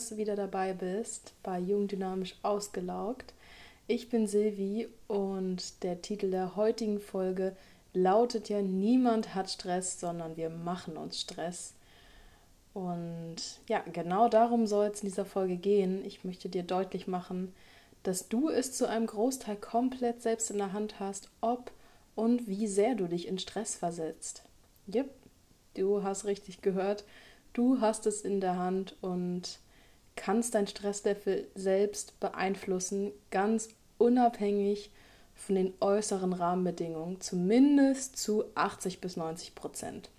Dass du wieder dabei bist bei Jung Dynamisch Ausgelaugt. Ich bin Silvi und der Titel der heutigen Folge lautet ja Niemand hat Stress, sondern wir machen uns Stress. Und ja, genau darum soll es in dieser Folge gehen. Ich möchte dir deutlich machen, dass du es zu einem Großteil komplett selbst in der Hand hast, ob und wie sehr du dich in Stress versetzt. Yep, du hast richtig gehört. Du hast es in der Hand und kannst dein Stresslevel selbst beeinflussen, ganz unabhängig von den äußeren Rahmenbedingungen, zumindest zu 80 bis 90 Prozent.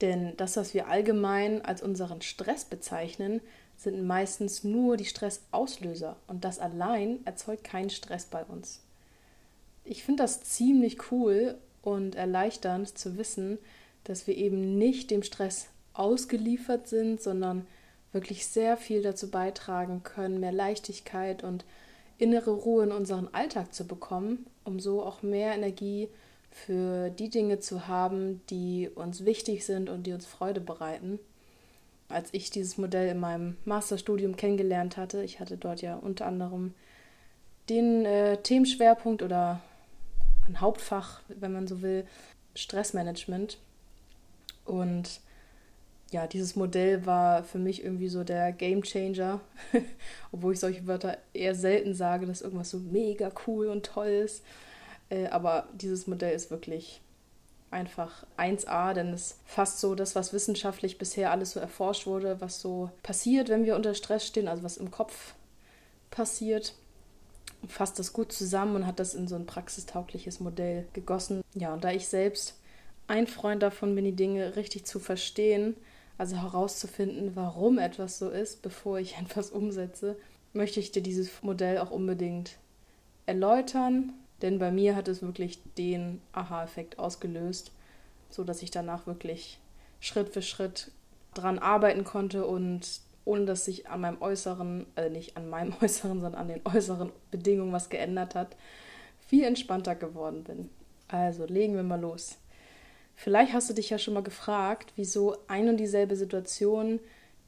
Denn das, was wir allgemein als unseren Stress bezeichnen, sind meistens nur die Stressauslöser und das allein erzeugt keinen Stress bei uns. Ich finde das ziemlich cool und erleichternd zu wissen, dass wir eben nicht dem Stress ausgeliefert sind, sondern wirklich sehr viel dazu beitragen können, mehr Leichtigkeit und innere Ruhe in unseren Alltag zu bekommen, um so auch mehr Energie für die Dinge zu haben, die uns wichtig sind und die uns Freude bereiten. Als ich dieses Modell in meinem Masterstudium kennengelernt hatte, ich hatte dort ja unter anderem den äh, Themenschwerpunkt oder ein Hauptfach, wenn man so will, Stressmanagement. Und ja, dieses Modell war für mich irgendwie so der Game Changer, obwohl ich solche Wörter eher selten sage, dass irgendwas so mega cool und toll ist. Äh, aber dieses Modell ist wirklich einfach 1A, denn es fasst so das, was wissenschaftlich bisher alles so erforscht wurde, was so passiert, wenn wir unter Stress stehen, also was im Kopf passiert, fasst das gut zusammen und hat das in so ein praxistaugliches Modell gegossen. Ja, und da ich selbst ein Freund davon bin, die Dinge richtig zu verstehen, also herauszufinden, warum etwas so ist, bevor ich etwas umsetze, möchte ich dir dieses Modell auch unbedingt erläutern, denn bei mir hat es wirklich den Aha-Effekt ausgelöst, so dass ich danach wirklich Schritt für Schritt dran arbeiten konnte und ohne dass sich an meinem äußeren, äh nicht an meinem äußeren, sondern an den äußeren Bedingungen was geändert hat, viel entspannter geworden bin. Also legen wir mal los. Vielleicht hast du dich ja schon mal gefragt, wieso ein und dieselbe Situation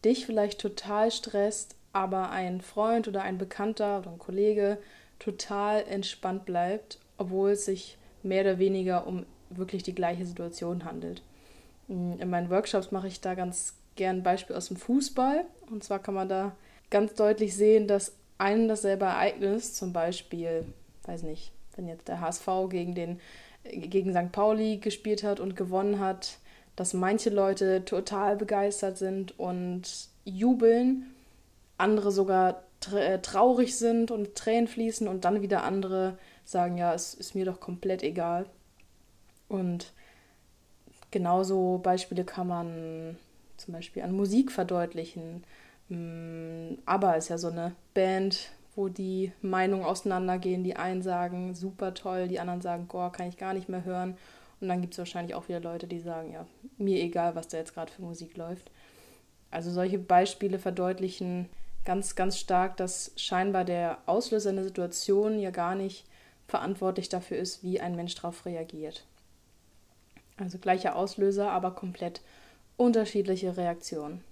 dich vielleicht total stresst, aber ein Freund oder ein Bekannter oder ein Kollege total entspannt bleibt, obwohl es sich mehr oder weniger um wirklich die gleiche Situation handelt. In meinen Workshops mache ich da ganz gern ein Beispiel aus dem Fußball. Und zwar kann man da ganz deutlich sehen, dass ein und dasselbe Ereignis, zum Beispiel, weiß nicht, wenn jetzt der HSV gegen den gegen St. Pauli gespielt hat und gewonnen hat, dass manche Leute total begeistert sind und jubeln, andere sogar äh, traurig sind und Tränen fließen und dann wieder andere sagen, ja, es ist mir doch komplett egal. Und genauso Beispiele kann man zum Beispiel an Musik verdeutlichen. Mm, ABBA ist ja so eine Band, wo die Meinungen auseinandergehen. Die einen sagen, super toll, die anderen sagen, boah, kann ich gar nicht mehr hören. Und dann gibt es wahrscheinlich auch wieder Leute, die sagen, ja, mir egal, was da jetzt gerade für Musik läuft. Also solche Beispiele verdeutlichen ganz, ganz stark, dass scheinbar der Auslöser einer Situation ja gar nicht verantwortlich dafür ist, wie ein Mensch darauf reagiert. Also gleicher Auslöser, aber komplett unterschiedliche Reaktionen.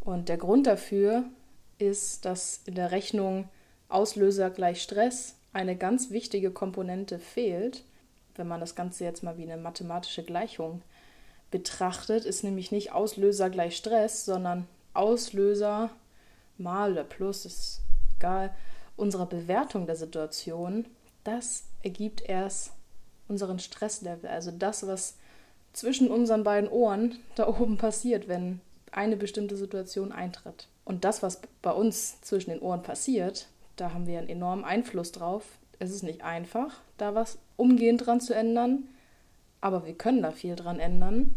Und der Grund dafür ist, dass in der Rechnung Auslöser gleich Stress eine ganz wichtige Komponente fehlt. Wenn man das Ganze jetzt mal wie eine mathematische Gleichung betrachtet, ist nämlich nicht Auslöser gleich Stress, sondern Auslöser mal oder plus, ist egal, unserer Bewertung der Situation, das ergibt erst unseren Stresslevel, also das, was zwischen unseren beiden Ohren da oben passiert, wenn eine bestimmte Situation eintritt. Und das, was bei uns zwischen den Ohren passiert, da haben wir einen enormen Einfluss drauf. Es ist nicht einfach, da was umgehend dran zu ändern, aber wir können da viel dran ändern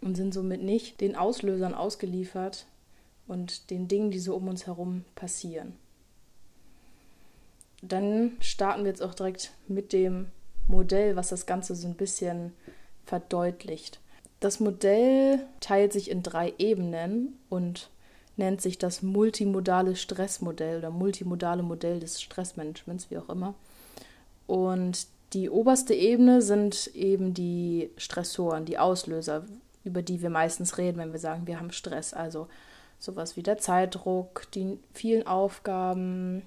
und sind somit nicht den Auslösern ausgeliefert und den Dingen, die so um uns herum passieren. Dann starten wir jetzt auch direkt mit dem Modell, was das Ganze so ein bisschen verdeutlicht. Das Modell teilt sich in drei Ebenen und nennt sich das multimodale Stressmodell oder multimodale Modell des Stressmanagements, wie auch immer. Und die oberste Ebene sind eben die Stressoren, die Auslöser. über die wir meistens reden, wenn wir sagen, wir haben Stress. Also sowas wie der Zeitdruck, die vielen Aufgaben,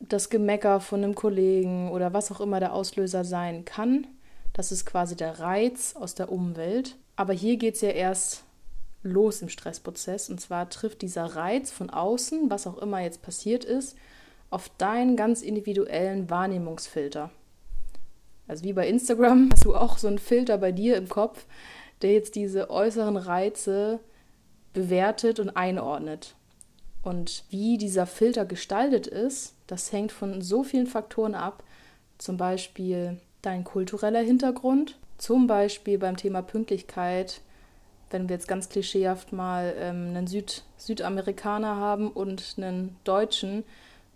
das Gemecker von einem Kollegen oder was auch immer der Auslöser sein kann. Das ist quasi der Reiz aus der Umwelt. Aber hier geht es ja erst los im Stressprozess. Und zwar trifft dieser Reiz von außen, was auch immer jetzt passiert ist, auf deinen ganz individuellen Wahrnehmungsfilter. Also wie bei Instagram hast du auch so einen Filter bei dir im Kopf, der jetzt diese äußeren Reize bewertet und einordnet. Und wie dieser Filter gestaltet ist, das hängt von so vielen Faktoren ab. Zum Beispiel dein kultureller Hintergrund, zum Beispiel beim Thema Pünktlichkeit, wenn wir jetzt ganz klischeehaft mal ähm, einen Süd Südamerikaner haben und einen Deutschen,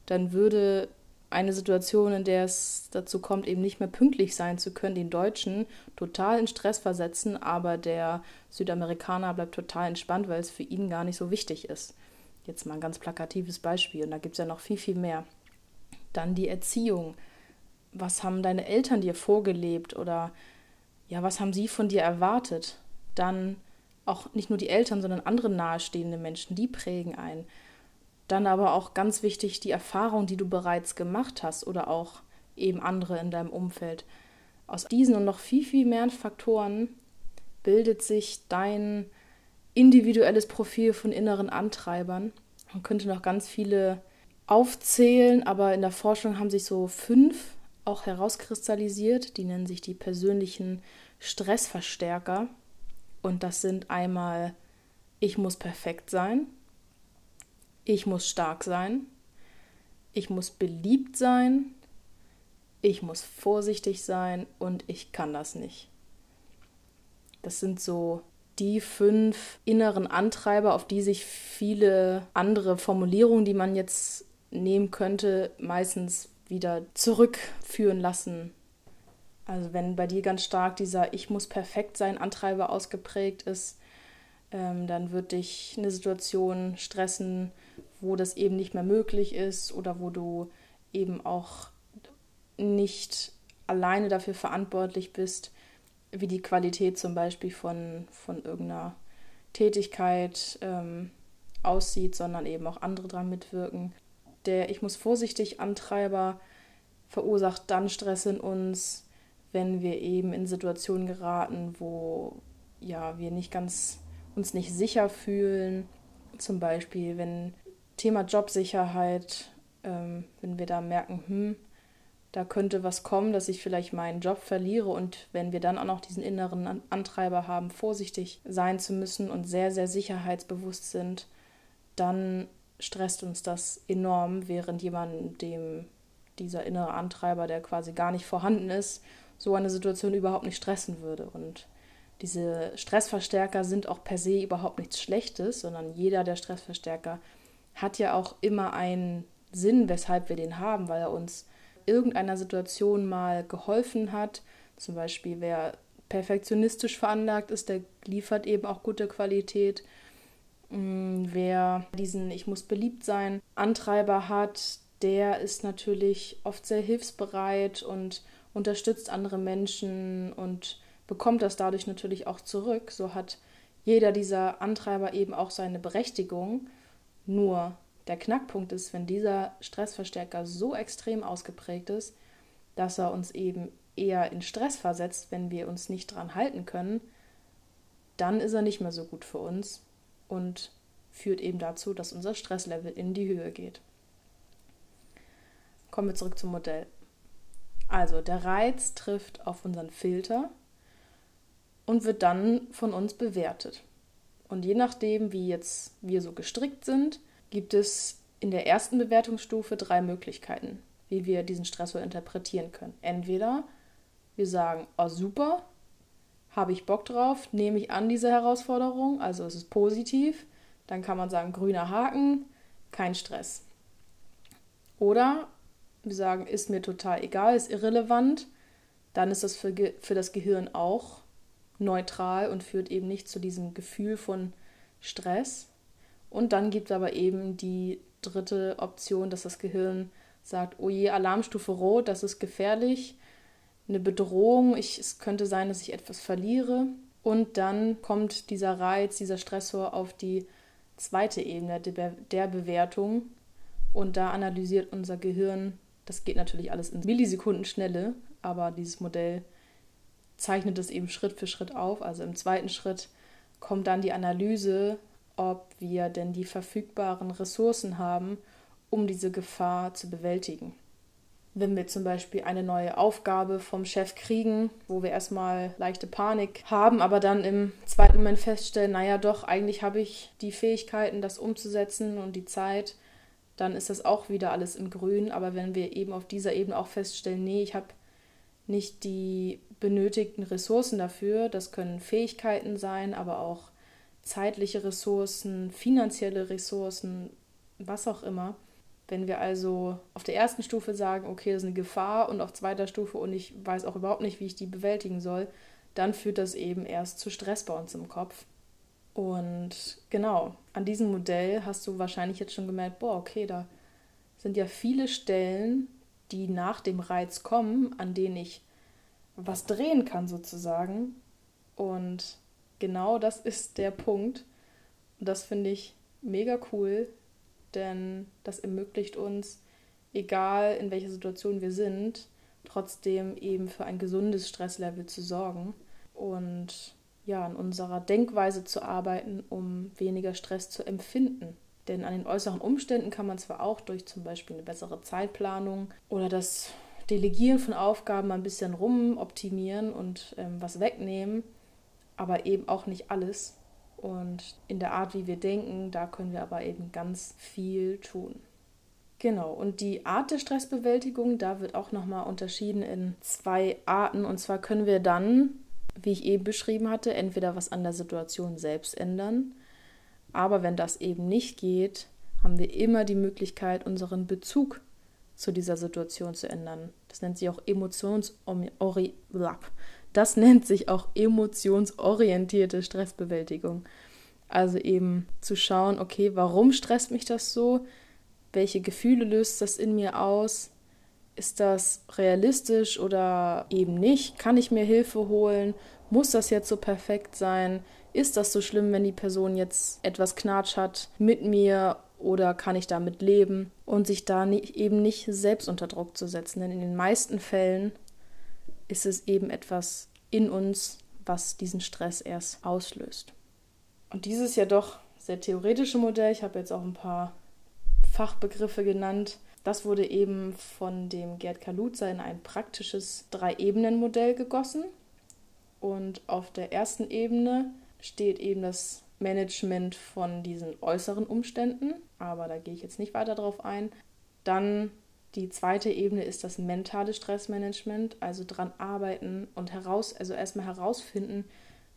dann würde eine Situation, in der es dazu kommt, eben nicht mehr pünktlich sein zu können, den Deutschen total in Stress versetzen, aber der Südamerikaner bleibt total entspannt, weil es für ihn gar nicht so wichtig ist. Jetzt mal ein ganz plakatives Beispiel und da gibt es ja noch viel, viel mehr. Dann die Erziehung. Was haben deine Eltern dir vorgelebt oder ja, was haben sie von dir erwartet? Dann auch nicht nur die Eltern, sondern andere nahestehende Menschen, die prägen ein. Dann aber auch ganz wichtig die Erfahrung, die du bereits gemacht hast oder auch eben andere in deinem Umfeld. Aus diesen und noch viel, viel mehr Faktoren bildet sich dein individuelles Profil von inneren Antreibern. Man könnte noch ganz viele aufzählen, aber in der Forschung haben sich so fünf auch herauskristallisiert. Die nennen sich die persönlichen Stressverstärker. Und das sind einmal, ich muss perfekt sein, ich muss stark sein, ich muss beliebt sein, ich muss vorsichtig sein und ich kann das nicht. Das sind so die fünf inneren Antreiber, auf die sich viele andere Formulierungen, die man jetzt nehmen könnte, meistens wieder zurückführen lassen. Also wenn bei dir ganz stark dieser Ich muss perfekt sein Antreiber ausgeprägt ist, ähm, dann wird dich eine Situation stressen, wo das eben nicht mehr möglich ist oder wo du eben auch nicht alleine dafür verantwortlich bist, wie die Qualität zum Beispiel von, von irgendeiner Tätigkeit ähm, aussieht, sondern eben auch andere dran mitwirken. Der Ich muss vorsichtig Antreiber verursacht dann Stress in uns, wenn wir eben in Situationen geraten, wo ja wir nicht ganz uns nicht sicher fühlen. Zum Beispiel, wenn Thema Jobsicherheit, ähm, wenn wir da merken, hm, da könnte was kommen, dass ich vielleicht meinen Job verliere und wenn wir dann auch noch diesen inneren Antreiber haben, vorsichtig sein zu müssen und sehr, sehr sicherheitsbewusst sind, dann stresst uns das enorm, während jemand, dem dieser innere Antreiber, der quasi gar nicht vorhanden ist, so eine Situation überhaupt nicht stressen würde. Und diese Stressverstärker sind auch per se überhaupt nichts Schlechtes, sondern jeder der Stressverstärker hat ja auch immer einen Sinn, weshalb wir den haben, weil er uns irgendeiner Situation mal geholfen hat. Zum Beispiel, wer perfektionistisch veranlagt ist, der liefert eben auch gute Qualität. Mm, wer diesen Ich muss beliebt sein Antreiber hat, der ist natürlich oft sehr hilfsbereit und unterstützt andere Menschen und bekommt das dadurch natürlich auch zurück. So hat jeder dieser Antreiber eben auch seine Berechtigung. Nur der Knackpunkt ist, wenn dieser Stressverstärker so extrem ausgeprägt ist, dass er uns eben eher in Stress versetzt, wenn wir uns nicht dran halten können, dann ist er nicht mehr so gut für uns und führt eben dazu, dass unser Stresslevel in die Höhe geht. Kommen wir zurück zum Modell. Also der Reiz trifft auf unseren Filter und wird dann von uns bewertet. Und je nachdem, wie jetzt wir so gestrickt sind, gibt es in der ersten Bewertungsstufe drei Möglichkeiten, wie wir diesen Stressor interpretieren können. Entweder wir sagen, oh super, habe ich Bock drauf, nehme ich an diese Herausforderung, also es ist positiv, dann kann man sagen, grüner Haken, kein Stress. Oder wir sagen, ist mir total egal, ist irrelevant, dann ist das für, für das Gehirn auch neutral und führt eben nicht zu diesem Gefühl von Stress. Und dann gibt es aber eben die dritte Option, dass das Gehirn sagt, oh je, Alarmstufe rot, das ist gefährlich, eine Bedrohung, ich, es könnte sein, dass ich etwas verliere. Und dann kommt dieser Reiz, dieser Stressor auf die zweite Ebene der Bewertung. Und da analysiert unser Gehirn, das geht natürlich alles in Millisekundenschnelle, aber dieses Modell zeichnet es eben Schritt für Schritt auf. Also im zweiten Schritt kommt dann die Analyse, ob wir denn die verfügbaren Ressourcen haben, um diese Gefahr zu bewältigen. Wenn wir zum Beispiel eine neue Aufgabe vom Chef kriegen, wo wir erstmal leichte Panik haben, aber dann im zweiten Moment feststellen, naja doch, eigentlich habe ich die Fähigkeiten, das umzusetzen und die Zeit, dann ist das auch wieder alles im Grün. Aber wenn wir eben auf dieser Ebene auch feststellen, nee, ich habe nicht die benötigten Ressourcen dafür, das können Fähigkeiten sein, aber auch zeitliche Ressourcen, finanzielle Ressourcen, was auch immer, wenn wir also auf der ersten Stufe sagen, okay, das ist eine Gefahr und auf zweiter Stufe und ich weiß auch überhaupt nicht, wie ich die bewältigen soll, dann führt das eben erst zu Stress bei uns im Kopf. Und genau, an diesem Modell hast du wahrscheinlich jetzt schon gemerkt, boah, okay, da sind ja viele Stellen, die nach dem Reiz kommen, an denen ich was drehen kann sozusagen. Und genau das ist der Punkt. Und das finde ich mega cool, denn das ermöglicht uns, egal in welcher Situation wir sind, trotzdem eben für ein gesundes Stresslevel zu sorgen und ja, an unserer Denkweise zu arbeiten, um weniger Stress zu empfinden. Denn an den äußeren Umständen kann man zwar auch durch zum Beispiel eine bessere Zeitplanung oder das Delegieren von Aufgaben ein bisschen rumoptimieren und ähm, was wegnehmen, aber eben auch nicht alles. Und in der Art, wie wir denken, da können wir aber eben ganz viel tun. Genau, und die Art der Stressbewältigung, da wird auch nochmal unterschieden in zwei Arten. Und zwar können wir dann, wie ich eben beschrieben hatte, entweder was an der Situation selbst ändern. Aber wenn das eben nicht geht, haben wir immer die Möglichkeit, unseren Bezug zu dieser Situation zu ändern. Das nennt sich auch Emotionsori das nennt sich auch emotionsorientierte Stressbewältigung. Also eben zu schauen, okay, warum stresst mich das so? Welche Gefühle löst das in mir aus? Ist das realistisch oder eben nicht? Kann ich mir Hilfe holen? Muss das jetzt so perfekt sein? Ist das so schlimm, wenn die Person jetzt etwas Knatsch hat mit mir oder kann ich damit leben? Und sich da nicht, eben nicht selbst unter Druck zu setzen. Denn in den meisten Fällen ist es eben etwas in uns, was diesen Stress erst auslöst. Und dieses ja doch sehr theoretische Modell, ich habe jetzt auch ein paar Fachbegriffe genannt, das wurde eben von dem Gerd Kaluza in ein praktisches Drei-Ebenen-Modell gegossen. Und auf der ersten Ebene steht eben das Management von diesen äußeren Umständen, aber da gehe ich jetzt nicht weiter drauf ein. Dann die zweite Ebene ist das mentale Stressmanagement, also dran arbeiten und heraus, also erstmal herausfinden,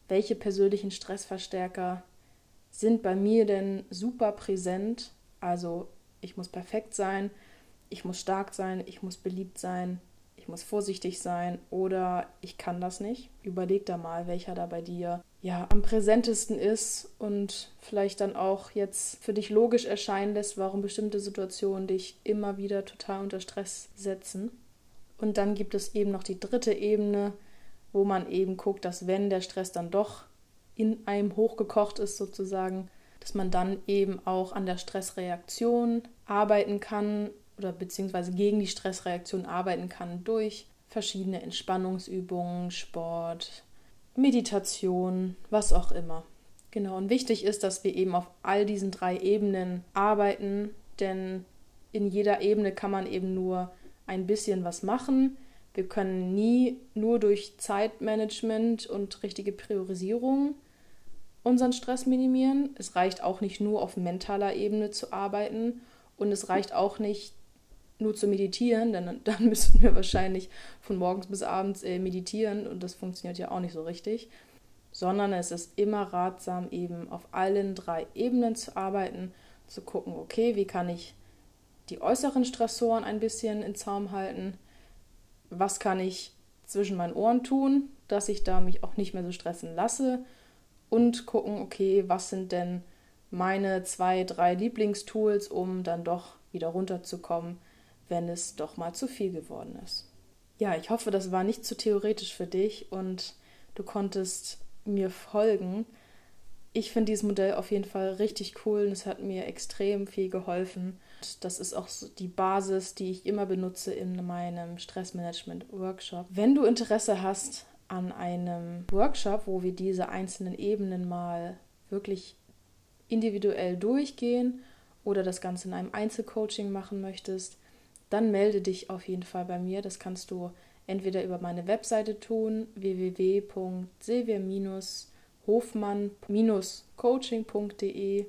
welche persönlichen Stressverstärker sind bei mir denn super präsent. Also ich muss perfekt sein, ich muss stark sein, ich muss beliebt sein, ich muss vorsichtig sein oder ich kann das nicht. Überleg da mal, welcher da bei dir ja am präsentesten ist und vielleicht dann auch jetzt für dich logisch erscheinen lässt, warum bestimmte Situationen dich immer wieder total unter Stress setzen. Und dann gibt es eben noch die dritte Ebene, wo man eben guckt, dass wenn der Stress dann doch in einem hochgekocht ist sozusagen, dass man dann eben auch an der Stressreaktion arbeiten kann oder beziehungsweise gegen die Stressreaktion arbeiten kann durch verschiedene Entspannungsübungen, Sport, Meditation, was auch immer. Genau, und wichtig ist, dass wir eben auf all diesen drei Ebenen arbeiten, denn in jeder Ebene kann man eben nur ein bisschen was machen. Wir können nie nur durch Zeitmanagement und richtige Priorisierung unseren Stress minimieren. Es reicht auch nicht nur auf mentaler Ebene zu arbeiten und es reicht auch nicht nur zu meditieren, denn dann müssten wir wahrscheinlich von morgens bis abends äh, meditieren und das funktioniert ja auch nicht so richtig. Sondern es ist immer ratsam, eben auf allen drei Ebenen zu arbeiten, zu gucken, okay, wie kann ich die äußeren Stressoren ein bisschen in Zaum halten? Was kann ich zwischen meinen Ohren tun, dass ich da mich auch nicht mehr so stressen lasse? Und gucken, okay, was sind denn meine zwei, drei Lieblingstools, um dann doch wieder runterzukommen, wenn es doch mal zu viel geworden ist. Ja, ich hoffe, das war nicht zu theoretisch für dich und du konntest mir folgen. Ich finde dieses Modell auf jeden Fall richtig cool und es hat mir extrem viel geholfen. Das ist auch die Basis, die ich immer benutze in meinem Stressmanagement-Workshop. Wenn du Interesse hast an einem Workshop, wo wir diese einzelnen Ebenen mal wirklich individuell durchgehen oder das Ganze in einem Einzelcoaching machen möchtest, dann melde dich auf jeden Fall bei mir. Das kannst du entweder über meine Webseite tun, www.silvia-hofmann-coaching.de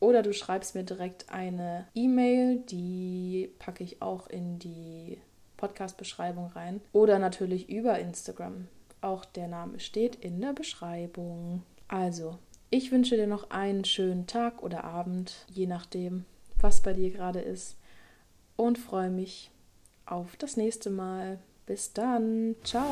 oder du schreibst mir direkt eine E-Mail, die packe ich auch in die Podcast-Beschreibung rein. Oder natürlich über Instagram. Auch der Name steht in der Beschreibung. Also, ich wünsche dir noch einen schönen Tag oder Abend, je nachdem, was bei dir gerade ist. Und freue mich auf das nächste Mal. Bis dann. Ciao.